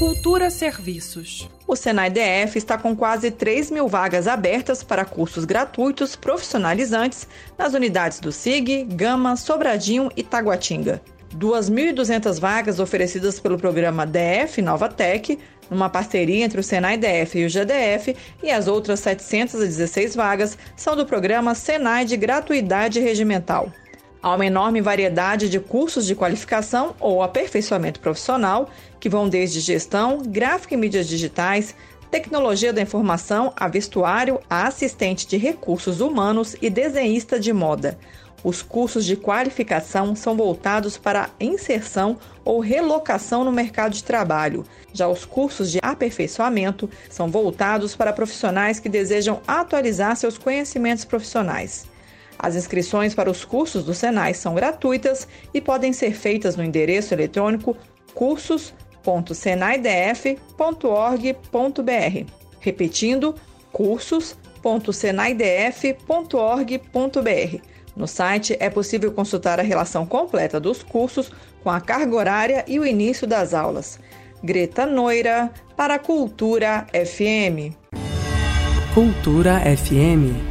Cultura Serviços. O Senai DF está com quase 3 mil vagas abertas para cursos gratuitos profissionalizantes nas unidades do SIG, Gama, Sobradinho e Taguatinga. 2.200 vagas oferecidas pelo programa DF Nova Tech, numa parceria entre o Senai DF e o GDF, e as outras 716 vagas são do programa Senai de Gratuidade Regimental. Há uma enorme variedade de cursos de qualificação ou aperfeiçoamento profissional, que vão desde gestão, gráfica e mídias digitais, tecnologia da informação, a vestuário, a assistente de recursos humanos e desenhista de moda. Os cursos de qualificação são voltados para inserção ou relocação no mercado de trabalho. Já os cursos de aperfeiçoamento são voltados para profissionais que desejam atualizar seus conhecimentos profissionais. As inscrições para os cursos do Senai são gratuitas e podem ser feitas no endereço eletrônico cursos.senaidf.org.br. Repetindo, cursos.senaidf.org.br. No site é possível consultar a relação completa dos cursos com a carga horária e o início das aulas. Greta Noira, para Cultura FM. Cultura FM